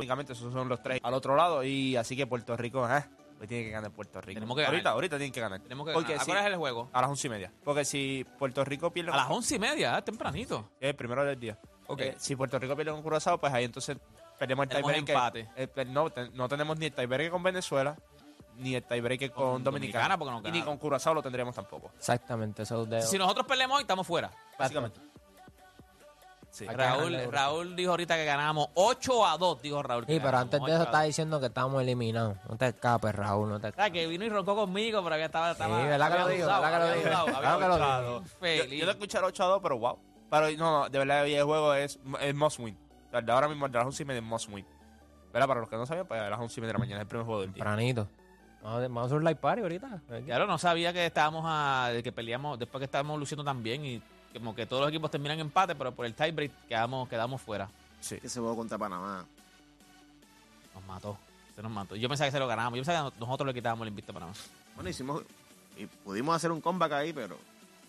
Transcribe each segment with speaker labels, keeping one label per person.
Speaker 1: únicamente esos son los tres al otro lado. Y así que Puerto Rico, eh, hoy tiene que ganar Puerto Rico.
Speaker 2: Tenemos que
Speaker 1: ahorita,
Speaker 2: ganar.
Speaker 1: ahorita tienen que ganar.
Speaker 2: Tenemos que
Speaker 1: Porque
Speaker 2: ganar. ¿A
Speaker 1: si-
Speaker 2: hora es el juego?
Speaker 1: A las once y media. Porque si Puerto Rico pierde
Speaker 2: A las once y media, ¿eh? tempranito.
Speaker 1: es el primero del día.
Speaker 2: Ok.
Speaker 1: Eh, si Puerto Rico pierde con Curazao, pues ahí entonces perdemos el tiebreak.
Speaker 2: empate.
Speaker 1: Eh, pe- no, te- no tenemos ni el tiebreak con Venezuela, ni el tiebreak con,
Speaker 2: Con
Speaker 1: Dominicana.
Speaker 2: Dominicana, porque no
Speaker 1: y ni con Curazao lo tendríamos tampoco.
Speaker 3: Exactamente, esos dedos.
Speaker 2: Si nosotros perdemos hoy, estamos fuera.
Speaker 1: Básicamente. Sí.
Speaker 2: Raúl. Raúl dijo ahorita que ganamos 8 a 2, dijo Raúl.
Speaker 3: Sí, pero antes de
Speaker 2: 8
Speaker 3: eso estaba
Speaker 2: 2.
Speaker 3: diciendo que estábamos eliminados. No te escapes, Raúl, no te
Speaker 2: O
Speaker 3: escapes.
Speaker 2: sea, que vino y roncó conmigo, pero ya estaba. estaba
Speaker 3: Sí, ¿verdad que lo
Speaker 2: había
Speaker 3: dijo?
Speaker 2: abusado,
Speaker 3: ¿Verdad que lo
Speaker 2: había había
Speaker 3: ¿Verdad que lo
Speaker 2: abusado.
Speaker 1: Yo,
Speaker 2: Feliz.
Speaker 1: yo te escuché el 8 a 2, pero wow. Pero no, no, de verdad el juego es, es must win. O sea, el de ahora mismo el de las 11 y media es must win. ¿Verdad? Para los que no sabían, pues a las 11 y media de la mañana es el primer juego del día.
Speaker 3: Tempranito. Vamos a, vamos a hacer un live party ahorita.
Speaker 2: Claro, no sabía que estábamos a. que peleamos, después que estábamos luciendo tan bien y como que todos los equipos terminan en empate, pero por el tiebreak quedamos, quedamos fuera.
Speaker 1: Sí.
Speaker 4: Que se jugó contra Panamá.
Speaker 2: Nos mató. Se nos mató. Yo pensaba que se lo ganábamos. Yo pensaba que nosotros le quitábamos el invicto para nosotros.
Speaker 4: Bueno, hicimos. Y pudimos hacer un comeback ahí, pero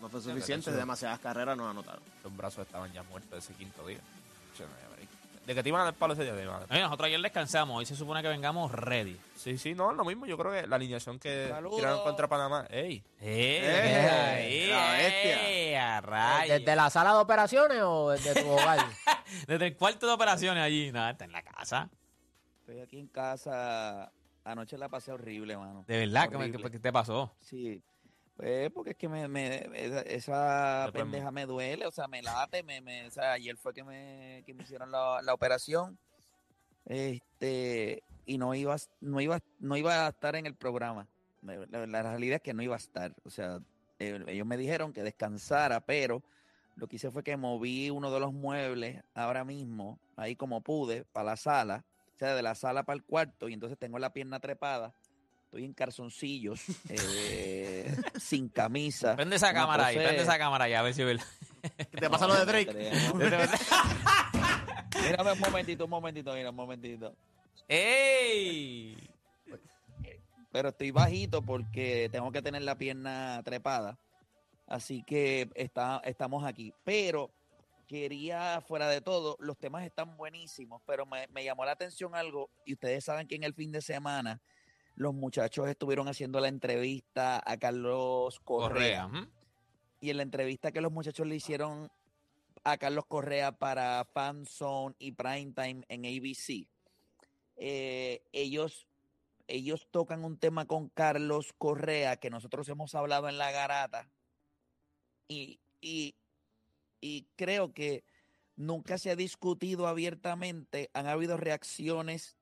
Speaker 4: no fue
Speaker 1: pero
Speaker 4: suficiente. Demasiadas carreras nos anotaron.
Speaker 1: Los brazos estaban ya muertos ese quinto día. De que te iban a dar palo ese día, dar.
Speaker 2: Oye, nosotros ayer descansamos. Hoy se supone que vengamos ready.
Speaker 1: Sí, sí, no, lo mismo. Yo creo que la alineación que
Speaker 4: Saludos.
Speaker 1: tiraron contra Panamá. ¡Ey!
Speaker 2: ¡Eh!
Speaker 4: la bestia.
Speaker 2: ¡Eh! a rayos!
Speaker 3: ¿Desde la sala de operaciones o desde tu hogar?
Speaker 2: Desde el cuarto de operaciones allí. Nada, está en la casa.
Speaker 5: Estoy aquí en casa. Anoche la pasé horrible, mano.
Speaker 2: De verdad, ¿qué,
Speaker 5: Horrible.
Speaker 2: qué- qué te pasó?
Speaker 5: Sí. Pues porque es que me, me- esa, esa
Speaker 1: Después
Speaker 5: pendeja me duele, o sea, me late, me, me, o sea, ayer fue que me, que me hicieron la, la operación. Este, y no iba, no iba, no iba a estar en el programa. La, la realidad es que no iba a estar. O sea, eh, ellos me dijeron que descansara, pero lo que hice fue que moví uno de los muebles ahora mismo, ahí como pude, para la sala, o sea, de la sala para el cuarto, y entonces tengo la pierna trepada. Estoy en calzoncillos, eh, sin camisa.
Speaker 2: Prende esa cámara ahí, prende esa cámara ahí, a ver si es verdad.
Speaker 4: ¿Te pasa lo de Drake?
Speaker 5: Mírame un momentito, un momentito, mira, un momentito.
Speaker 2: ¡Ey!
Speaker 5: Pero estoy bajito porque tengo que tener la pierna trepada. Así que está, estamos aquí. Pero quería, fuera de todo, los temas están buenísimos, pero me, me llamó la atención algo, y ustedes saben que en el fin de semana los muchachos estuvieron haciendo la entrevista a Carlos Correa.
Speaker 2: Correa.
Speaker 5: y en la entrevista que los muchachos le hicieron a Carlos Correa para Fanzone y Primetime en ABC, eh, ellos, ellos tocan un tema con Carlos Correa que nosotros hemos hablado en la garata y, y, y creo que nunca se ha discutido abiertamente, han habido reacciones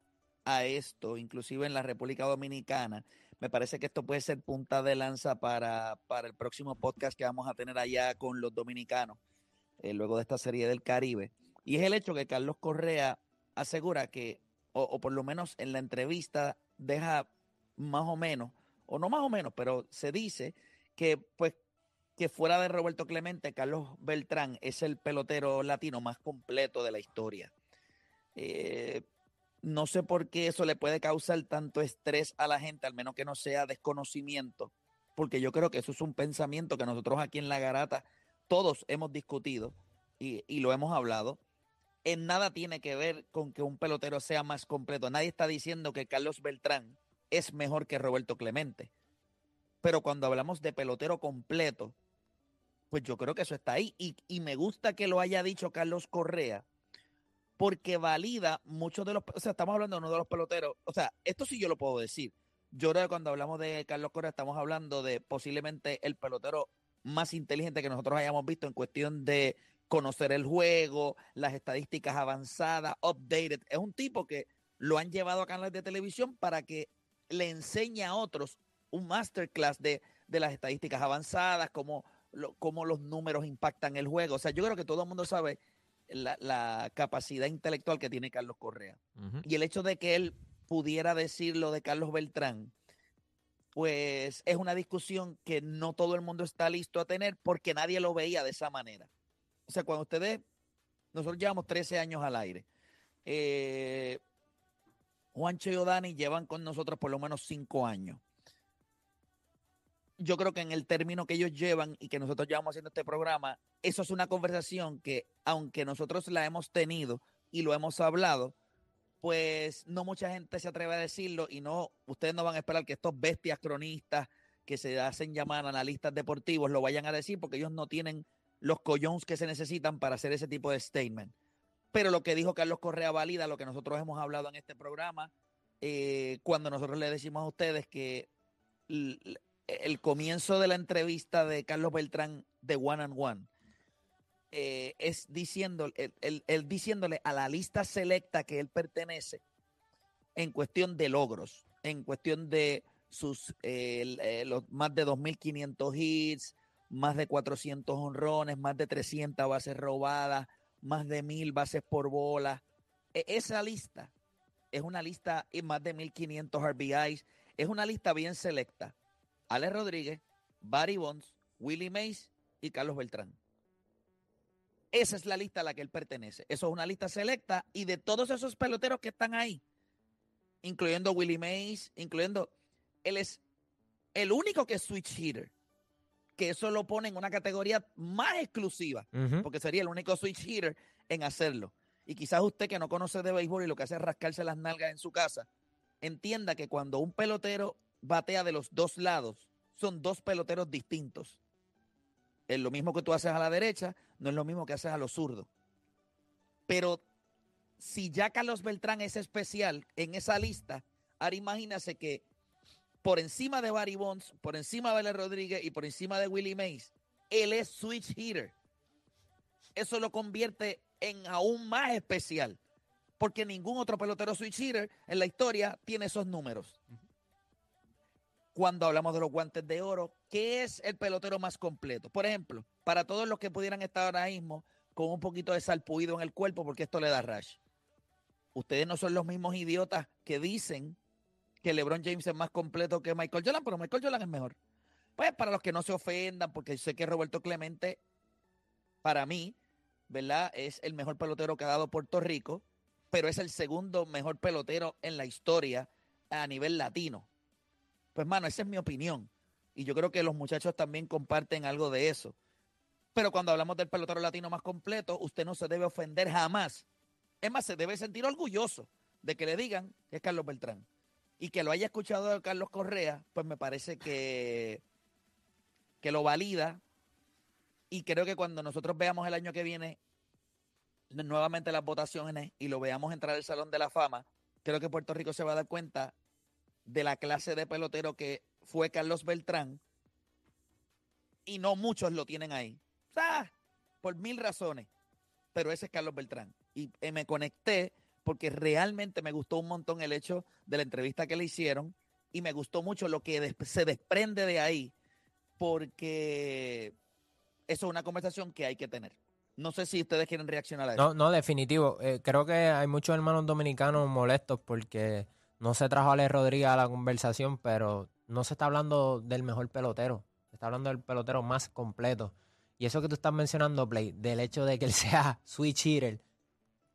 Speaker 5: a esto, inclusive en la República Dominicana. Me parece que esto puede ser punta de lanza para, para el próximo podcast que vamos a tener allá con los dominicanos, eh, luego de esta serie del Caribe. Y es el hecho que Carlos Correa asegura que, o, por lo menos en la entrevista, deja más o menos, o no más o menos, pero se dice que pues que fuera de Roberto Clemente, Carlos Beltrán es el pelotero latino más completo de la historia. Eh, no sé por qué eso le puede causar tanto estrés a la gente, al menos que no sea desconocimiento, porque yo creo que eso es un pensamiento que nosotros aquí en La Garata todos hemos discutido y, y lo hemos hablado. En nada tiene que ver con que un pelotero sea más completo. Nadie está diciendo que Carlos Beltrán es mejor que Roberto Clemente. Pero cuando hablamos de pelotero completo, pues yo creo que eso está ahí. Y, y me gusta que lo haya dicho Carlos Correa, porque valida muchos de los, o sea, estamos hablando de uno de los peloteros, o sea, esto sí yo lo puedo decir. Yo creo que cuando hablamos de Carlos Correa estamos hablando de posiblemente el pelotero más inteligente que nosotros hayamos visto en cuestión de conocer el juego, las estadísticas avanzadas, updated. Es un tipo que lo han llevado a canales de televisión para que le enseñe a otros un masterclass de, de las estadísticas avanzadas, cómo, lo- cómo los números impactan el juego. O sea, yo creo que todo el mundo sabe la, la capacidad intelectual que tiene Carlos Correa. Y el hecho de que él pudiera decir lo de Carlos Beltrán, pues es una discusión que no todo el mundo está listo a tener porque nadie lo veía de esa manera. O sea, cuando ustedes, nosotros llevamos 13 años al aire. Eh, Juancho y Odani llevan con nosotros por lo menos 5 años. Yo creo que en el término que ellos llevan y que nosotros llevamos haciendo este programa, eso es una conversación que, aunque nosotros la hemos tenido y lo hemos hablado, pues no mucha gente se atreve a decirlo y no, ustedes no van a esperar que estos bestias cronistas que se hacen llamar analistas deportivos lo vayan a decir porque ellos no tienen los collones que se necesitan para hacer ese tipo de statement. Pero lo que dijo Carlos Correa valida lo que nosotros hemos hablado en este programa eh, cuando nosotros le decimos a ustedes que el comienzo de la entrevista de Carlos Beltrán de One and One eh, es diciendo, él, diciéndole a la lista selecta que él pertenece en cuestión de logros, en cuestión de sus eh, los más de 2.500 hits, más de 400 honrones, más de 300 bases robadas, más de 1.000 bases por bola. E- esa lista es una lista y más de 1.500 RBIs, es una lista bien selecta. Alex Rodríguez, Barry Bonds, Willie Mays y Carlos Beltrán. Esa es la lista a la que él pertenece. Eso es una lista selecta y de todos esos peloteros que están ahí, incluyendo Willie Mays, incluyendo, él es el único que es switch hitter, que eso lo pone en una categoría más exclusiva, porque sería el único switch hitter en hacerlo. Y quizás usted que no conoce de béisbol y lo que hace es rascarse las nalgas en su casa, entienda que cuando un pelotero batea de los dos lados, son dos peloteros distintos. Es lo mismo que tú haces a la derecha, no es lo mismo que haces a los zurdos. Pero si ya Carlos Beltrán es especial en esa lista, ahora imagínase que por encima de Barry Bonds, por encima de Ale Rodríguez y por encima de Willie Mays, él es switch hitter. Eso lo convierte en aún más especial, porque ningún otro pelotero switch hitter en la historia tiene esos números. Cuando hablamos de los guantes de oro, ¿qué es el pelotero más completo? Por ejemplo, para todos los que pudieran estar ahora mismo con un poquito de salpuido en el cuerpo, porque esto le da rash. Ustedes no son los mismos idiotas que dicen que LeBron James es más completo que Michael Jordan, pero Michael Jordan es mejor. Pues para los que no se ofendan, porque sé que Roberto Clemente, para mí, ¿verdad? Es el mejor pelotero que ha dado Puerto Rico, pero es el segundo mejor pelotero en la historia a nivel latino. Pues, mano, esa es mi opinión. Y yo creo que los muchachos también comparten algo de eso. Pero cuando hablamos del pelotero latino más completo, usted no se debe ofender jamás. Es más, se debe sentir orgulloso de que le digan que es Carlos Beltrán. Y que lo haya escuchado de Carlos Correa, pues me parece que, que lo valida. Y creo que cuando nosotros veamos el año que viene nuevamente las votaciones y lo veamos entrar al Salón de la Fama, creo que Puerto Rico se va a dar cuenta de la clase de pelotero que fue Carlos Beltrán y no muchos lo tienen ahí. O sea, por mil razones, pero ese es Carlos Beltrán. Y eh, me conecté porque realmente me gustó un montón el hecho de la entrevista que le hicieron y me gustó mucho lo que se desprende de ahí porque eso es una conversación que hay que tener. No sé si ustedes quieren reaccionar a eso.
Speaker 3: No, no, definitivo. Eh, creo que hay muchos hermanos dominicanos molestos porque no se trajo a Ale Rodríguez a la conversación, pero no se está hablando del mejor pelotero. Se está hablando del pelotero más completo. Y eso que tú estás mencionando, Play, del hecho de que él sea switch hitter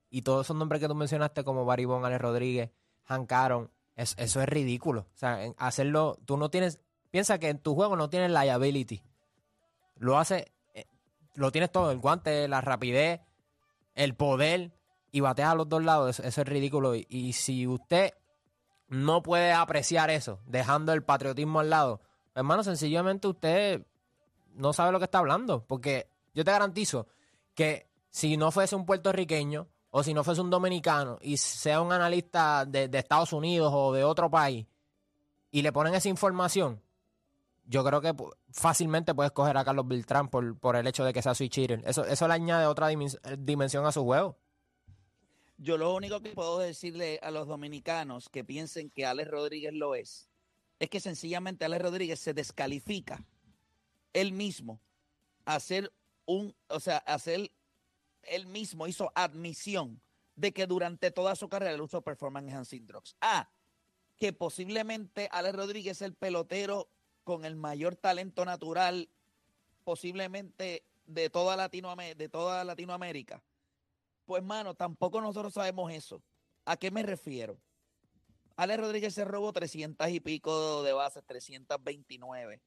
Speaker 3: y todos esos nombres que tú mencionaste como Barry Bonds, Ale Rodríguez, Hank Aaron, es- eso es ridículo. O sea, hacerlo, tú no tienes, piensa que en tu juego no tienes liability. Lo hace, eh, lo tienes todo, el guante, la rapidez, el poder y batea a los dos lados, eso, eso es ridículo. Y, y si usted no puede apreciar eso, dejando el patriotismo al lado, hermano, sencillamente usted no sabe lo que está hablando. Porque yo te garantizo que si no fuese un puertorriqueño o si no fuese un dominicano y sea un analista de, Estados Unidos o de otro país y le ponen esa información, yo creo que fácilmente puedes coger a Carlos Beltrán por, por el hecho de que sea switch. Eso, eso le añade otra dimen- dimensión a su juego.
Speaker 5: Yo lo único que puedo decirle a los dominicanos que piensen que Alex Rodríguez lo es, es que sencillamente Alex Rodríguez se descalifica él mismo a hacer un, o sea, hacer él mismo hizo admisión de que durante toda su carrera él usó performance enhancing drugs. Ah, que posiblemente Alex Rodríguez es el pelotero con el mayor talento natural posiblemente de toda Latinoamérica, de toda Latinoamérica. Pues, mano, tampoco nosotros sabemos eso. ¿A qué me refiero? Alex Rodríguez se robó 300 y pico de bases, 329.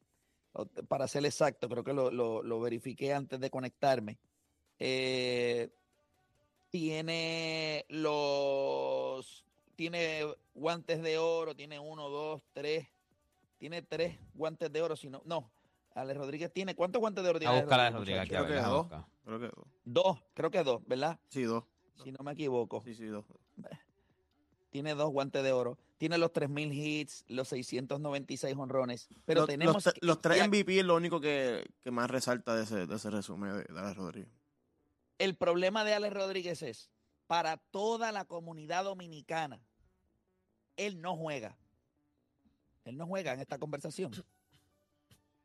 Speaker 5: O- Para ser exacto, creo que lo, lo- lo verifiqué antes de conectarme. Eh, tiene los tiene guantes de oro, tiene uno, dos, tres, tiene tres guantes de oro, si no, no. Alex Rodríguez tiene, ¿cuántos guantes de oro
Speaker 2: A
Speaker 5: tiene? Alex
Speaker 2: buscar a
Speaker 5: Rodríguez,
Speaker 2: Rodríguez aquí, a ver,
Speaker 4: Creo que dos. dos.
Speaker 5: Creo que dos, ¿verdad?
Speaker 4: Sí, dos.
Speaker 5: Si no me equivoco.
Speaker 4: Sí, sí, dos.
Speaker 5: Tiene dos guantes de oro. Tiene los 3.000 hits, los 696 honrones. Pero
Speaker 4: los,
Speaker 5: tenemos...
Speaker 4: los, tres MVP es lo único que, que más resalta de ese, de ese resumen de, de Alex Rodríguez.
Speaker 5: El problema de Alex Rodríguez es, para toda la comunidad dominicana, él no juega. Él no juega en esta conversación.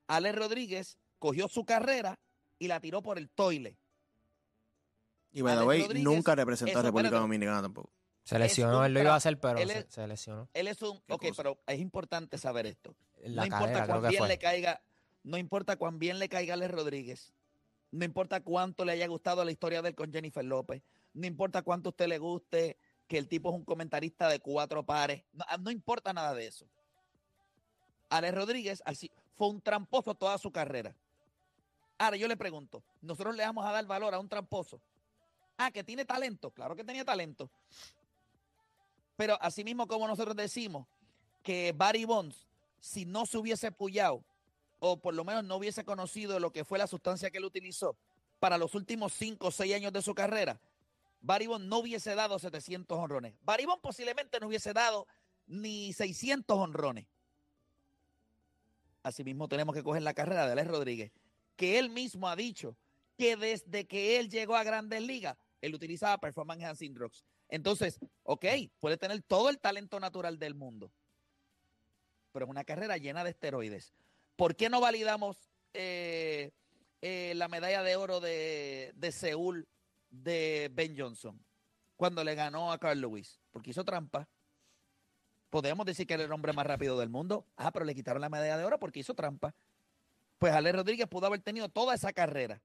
Speaker 5: Alex Rodríguez cogió su carrera y la tiró por el toile.
Speaker 4: Y by the way, nunca representó
Speaker 5: eso,
Speaker 4: a República
Speaker 5: espérate.
Speaker 4: Dominicana tampoco.
Speaker 3: Se lesionó, él lo iba a hacer, pero
Speaker 5: él
Speaker 3: se,
Speaker 5: es-
Speaker 3: se lesionó.
Speaker 5: Él es un...
Speaker 4: ¿Qué
Speaker 5: Ok,
Speaker 4: cosa?
Speaker 5: pero es importante saber esto.
Speaker 3: La
Speaker 5: no importa
Speaker 3: cadera,
Speaker 5: cuán bien
Speaker 3: fue.
Speaker 5: le caiga, no importa cuán bien le caiga a Alex Rodríguez, no importa cuánto le haya gustado la historia de él con Jennifer López, no importa cuánto a usted le guste que el tipo es un comentarista de cuatro pares, no, no importa nada de eso. Alex Rodríguez así, fue un tramposo toda su carrera. Ahora yo le pregunto, ¿nosotros le vamos a dar valor a un tramposo? Ah, que tiene talento, claro que tenía talento. Pero así mismo como nosotros decimos que Barry Bonds, si no se hubiese pullado, o por lo menos no hubiese conocido lo que fue la sustancia que él utilizó para los últimos 5 o 6 años de su carrera, Barry Bonds no hubiese dado 700 honrones. Barry Bonds posiblemente no hubiese dado ni 600 honrones. Asimismo tenemos que coger la carrera de Alex Rodríguez, que él mismo ha dicho que desde que él llegó a Grandes Ligas, él utilizaba Performance Enhancing Drugs. Entonces, ok, puede tener todo el talento natural del mundo, pero es una carrera llena de esteroides. ¿Por qué no validamos eh, eh, la medalla de oro de, de Seúl de Ben Johnson cuando le ganó a Carl Lewis? Porque hizo trampa. Podemos decir que era el hombre más rápido del mundo. Ah, pero le quitaron la medalla de oro porque hizo trampa. Pues Ale Rodríguez pudo haber tenido toda esa carrera,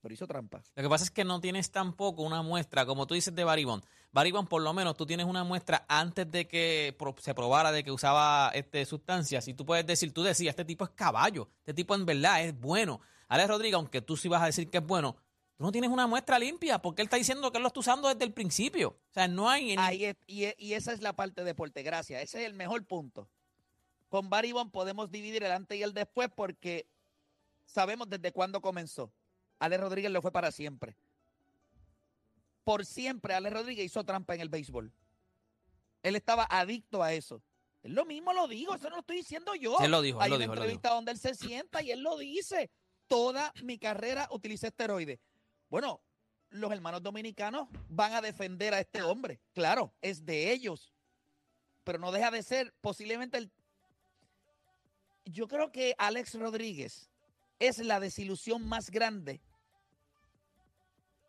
Speaker 5: pero hizo trampa.
Speaker 2: Lo que pasa es que no tienes tampoco una muestra, como tú dices de Baribón. Baribón, por lo menos, tú tienes una muestra antes de que se probara de que usaba este, sustancias. Y tú puedes decir, tú decías, este tipo es caballo, este tipo en verdad es bueno. Alex Rodríguez, aunque tú sí vas a decir que es bueno, tú no tienes una muestra limpia, porque él está diciendo que él lo está usando desde el principio. O sea, no hay... en-
Speaker 5: Ahí es- y, y esa es la parte de Portegracia. Ese es el mejor punto. Con Barry Bonds podemos dividir el antes y el después porque sabemos desde cuándo comenzó. Ale Rodríguez lo fue para siempre. Por siempre Ale Rodríguez hizo trampa en el béisbol. Él estaba adicto a eso. Él lo mismo lo digo, eso no lo estoy diciendo yo.
Speaker 2: Él lo dijo, él
Speaker 5: Hay
Speaker 2: lo
Speaker 5: una
Speaker 2: dijo, él lo
Speaker 5: entrevista donde él se sienta y él lo dice. Toda mi carrera utilicé esteroides. Bueno, los hermanos dominicanos van a defender a este hombre. Claro, es de ellos. Pero no deja de ser posiblemente el... Yo creo que Alex Rodríguez es la desilusión más grande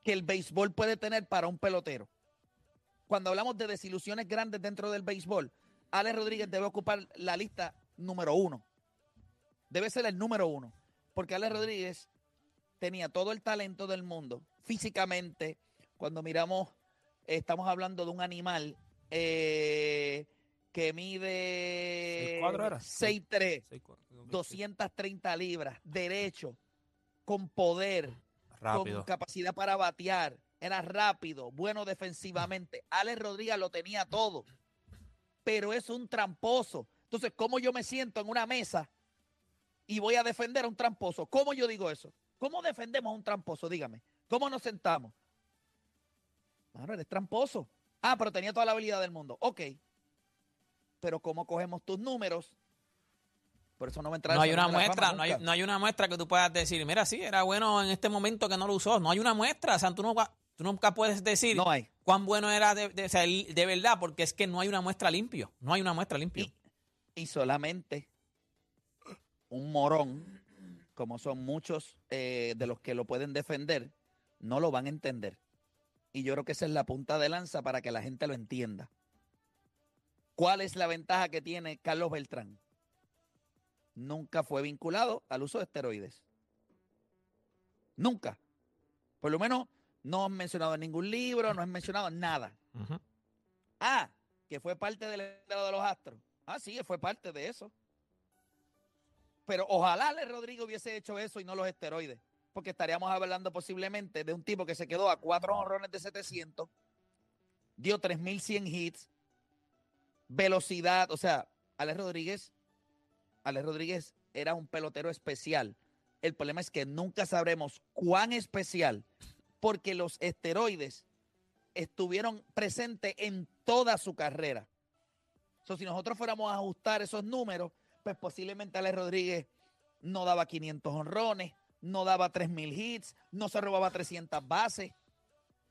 Speaker 5: que el béisbol puede tener para un pelotero. Cuando hablamos de desilusiones grandes dentro del béisbol, Alex Rodríguez debe ocupar la lista número uno. Debe ser el número uno. Porque Alex Rodríguez tenía todo el talento del mundo, físicamente. Cuando miramos, estamos hablando de un animal eh, que mide
Speaker 1: 6'4" era.
Speaker 5: 6'3",
Speaker 1: Seis, cuatro, creo que sí.
Speaker 5: 230 libras, derecho, con poder,
Speaker 1: Rápido.
Speaker 5: con capacidad para batear, era rápido, bueno defensivamente. Alex Rodríguez lo tenía todo, pero es un tramposo. Entonces, ¿cómo yo me siento en una mesa y voy a defender a un tramposo? ¿Cómo yo digo eso? ¿Cómo defendemos a un tramposo? Dígame. ¿Cómo nos sentamos? Claro, eres tramposo. Ah, pero tenía toda la habilidad del mundo. Ok. Pero ¿cómo cogemos tus números? Por eso no me entra
Speaker 2: No
Speaker 5: el
Speaker 2: hay una muestra, no hay, no hay una muestra que tú puedas decir, mira, sí, era bueno en este momento que no lo usó. No hay una muestra, o sea, tú, no, va- tú nunca puedes decir
Speaker 5: No hay.
Speaker 2: cuán bueno era de, de- verdad, porque es que no hay una muestra limpio. No hay una muestra limpio.
Speaker 5: Y, y solamente un morón, como son muchos eh, de los que lo pueden defender, no lo van a entender. Y yo creo que esa es la punta de lanza para que la gente lo entienda. ¿Cuál es la ventaja que tiene Carlos Beltrán? Nunca fue vinculado al uso de esteroides. Nunca. Por lo menos no han mencionado en ningún libro, no han mencionado nada. Ah, que fue parte del estado de los Astros. Ah, sí, fue parte de eso. Pero ojalá Ale Rodrigo hubiese hecho eso y no los esteroides. Porque estaríamos hablando posiblemente de un tipo que se quedó a cuatro honrones de 700, dio 3.100 hits, velocidad, o sea, Alex Rodríguez, Alex Rodríguez era un pelotero especial. El problema es que nunca sabremos cuán especial, porque los esteroides estuvieron presentes en toda su carrera. So, si nosotros fuéramos a ajustar esos números, pues posiblemente Alex Rodríguez no daba 500 honrones, no daba 3.000 hits, no se robaba 300 bases,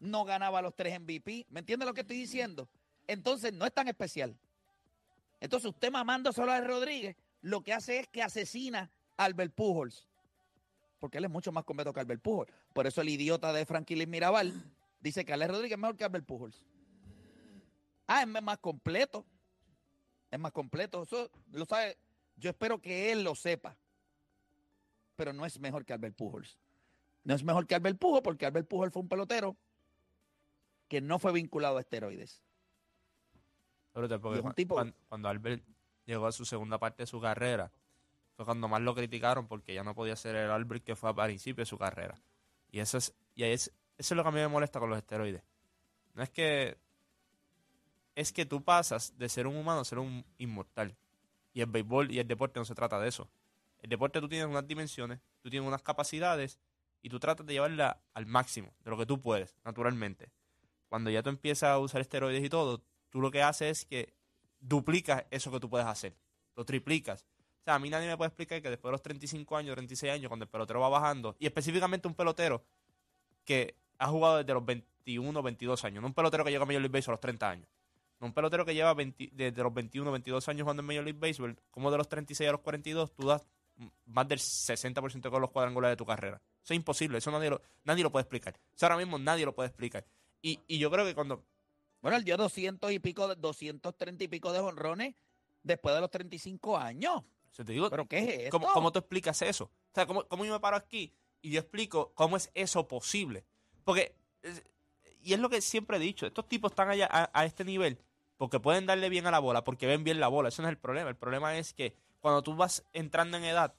Speaker 5: no ganaba los 3 MVP. ¿Me entiende lo que estoy diciendo? Entonces no es tan especial. Entonces usted mamando solo a Rodríguez, lo que hace es que asesina a Albert Pujols. Porque él es mucho más completo que Albert Pujols. Por eso el idiota de Franklin Mirabal dice que Alex Rodríguez es mejor que Albert Pujols. Ah, es más completo. Es más completo. Eso lo sabe. Yo espero que él lo sepa. Pero no es mejor que Albert Pujols. No es mejor que Albert Pujols porque Albert Pujols fue un pelotero que no fue vinculado a esteroides.
Speaker 1: Porque
Speaker 5: un tipo-
Speaker 1: cuando Albert llegó a su segunda parte de su carrera, fue cuando más lo criticaron porque ya no podía ser el Albert que fue a principio de su carrera. Y eso es, y es, eso es lo que a mí me molesta con los esteroides. No es que. Es que tú pasas de ser un humano a ser un inmortal. Y el béisbol y el deporte no se trata de eso. El deporte tú tienes unas dimensiones, tú tienes unas capacidades y tú tratas de llevarla al máximo de lo que tú puedes, naturalmente. Cuando ya tú empiezas a usar esteroides y todo, tú lo que haces es que duplicas eso que tú puedes hacer. Lo triplicas. O sea, a mí nadie me puede explicar que después de los 35 años, 36 años, cuando el pelotero va bajando, y específicamente un pelotero que ha jugado desde los 21, 22 años, no un pelotero que llega a Major League Baseball a los 30 años, no un pelotero que lleva 20 desde los 21, 22 años jugando en Major League Baseball, como de los 36 a los 42, tú das más del 60% con los cuadrangulares de tu carrera. Eso es imposible, eso nadie lo, nadie lo puede explicar. Eso ahora mismo nadie lo puede explicar. Y, y yo creo que cuando
Speaker 5: Bueno, él dio 200 y pico, de- 230 y pico de honrones después de los 35 años.
Speaker 1: se te digo,
Speaker 5: ¿Pero qué es esto?
Speaker 1: ¿Cómo, cómo tú explicas eso? O sea, ¿cómo, cómo yo me paro aquí y yo explico cómo es eso posible? Porque, y es lo que siempre he dicho, estos tipos están allá a, a este nivel porque pueden darle bien a la bola, porque ven bien la bola. Eso no es el problema. El problema es que cuando tú vas entrando en edad,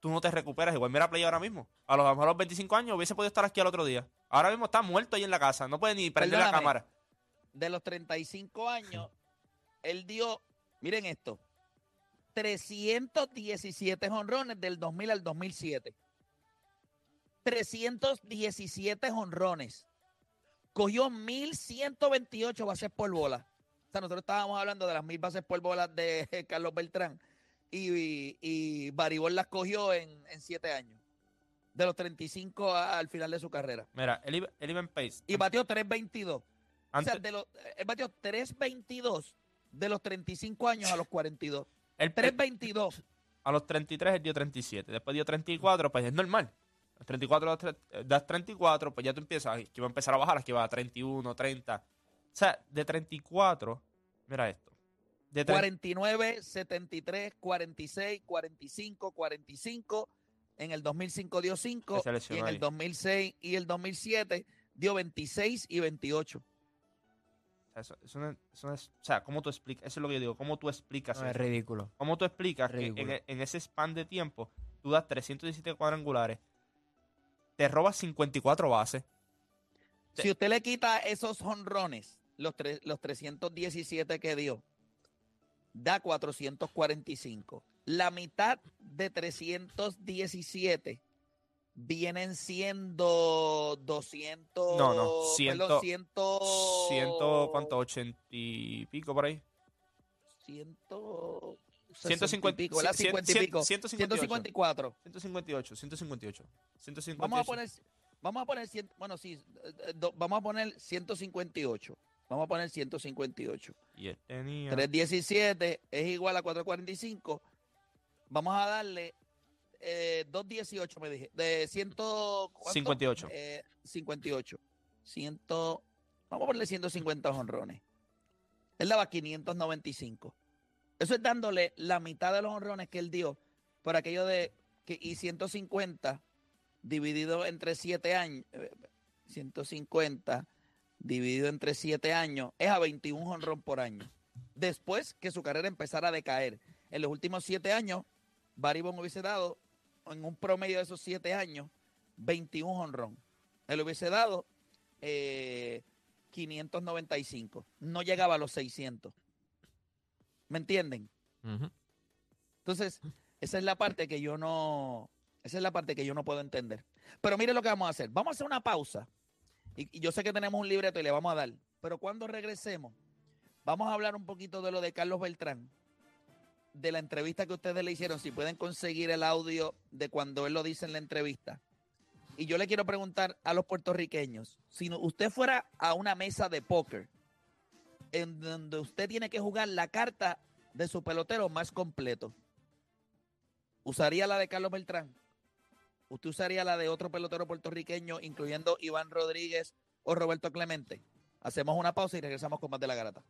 Speaker 1: tú no te recuperas. Igual mira a Play ahora mismo. A lo mejor a los 25 años hubiese podido estar aquí al otro día. Ahora mismo está muerto ahí en la casa. No puede ni prender la cámara.
Speaker 5: De los 35 años, él dio, miren esto, 317 honrones del 2000 al 2007. 317 honrones. Cogió 1128 bases por bola. O sea, nosotros estábamos hablando de las mil bases por bola de Carlos Beltrán. Y, y, y Baribol las cogió en, en siete años. De los 35 a- al final de su carrera.
Speaker 1: Mira, él iba, él iba en pace.
Speaker 5: Y batió 322.
Speaker 1: Antes,
Speaker 5: O sea, de los, él batió 3.22 de los 35 años a los 42.
Speaker 1: él-
Speaker 5: 3.22.
Speaker 1: a los 33 él dio 37. Después dio 34, pues es normal. Los 34 das tre- eh, das 34, pues ya tú empiezas, que va a empezar a bajar, aquí va a 31, 30. O sea, de 34, mira esto. De tre-
Speaker 5: 49, 73, 46, 45, 45. En el 2005 dio 5.
Speaker 1: Se
Speaker 5: Y en el 2006 y el 2007 dio 26 y 28.
Speaker 1: O sea, eso, eso no, es- eso no es- o sea, ¿cómo tú explicas? Eso es lo que yo digo, ¿cómo tú explicas
Speaker 3: No, es
Speaker 1: eso?
Speaker 3: ridículo.
Speaker 1: ¿Cómo tú explicas que en, e- en ese span de tiempo tú das 317 cuadrangulares, te robas 54 bases,
Speaker 5: Si usted le quita esos honrones, los, tre- los 317 que dio, da 445. La mitad de 317 vienen siendo 200.
Speaker 1: No, no, ciento-
Speaker 5: perdón, 100.
Speaker 1: ciento, ¿cuánto? 80 y pico por ahí.
Speaker 5: 100.
Speaker 1: 150,
Speaker 5: pico, ¿verdad?
Speaker 1: cien-
Speaker 5: 50 y pico.
Speaker 1: 158.
Speaker 5: 154.
Speaker 1: 158, 158. 158.
Speaker 5: Vamos a poner, vamos a poner, bueno, sí, eh, eh, do- vamos a poner 158. Vamos a poner 158.
Speaker 1: Y él tenía.
Speaker 5: 317 es igual a 445. Vamos a darle eh, 218, me dije. De 100. ¿cuánto?
Speaker 1: 58.
Speaker 5: Eh, 58. 100, vamos a ponerle 150 honrones. Él daba 595. Eso es dándole la mitad de los honrones que él dio por aquello de que y 150 dividido entre 7 años. eh, 150 dividido entre 7 años es a 21 honrón por año. Después que su carrera empezara a decaer. En los últimos 7 años, Barry Bonds hubiese dado, en un promedio de esos 7 años, 21 honrón. Él hubiese dado eh, 595. No llegaba a los 600. ¿Me entienden? Entonces, esa es la parte que yo no, esa es la parte que yo no puedo entender. Pero mire lo que vamos a hacer. Vamos a hacer una pausa. Y, y yo sé que tenemos un libreto y le vamos a dar. Pero cuando regresemos, vamos a hablar un poquito de lo de Carlos Beltrán, de la entrevista que ustedes le hicieron. Si pueden conseguir el audio de cuando él lo dice en la entrevista. Y yo le quiero preguntar a los puertorriqueños, si no- usted fuera a una mesa de póker, en donde usted tiene que jugar la carta de su pelotero más completo, ¿usaría la de Carlos Beltrán? ¿Usted usaría la de otro pelotero puertorriqueño, incluyendo Iván Rodríguez o Roberto Clemente? Hacemos una pausa y regresamos con más de la garata.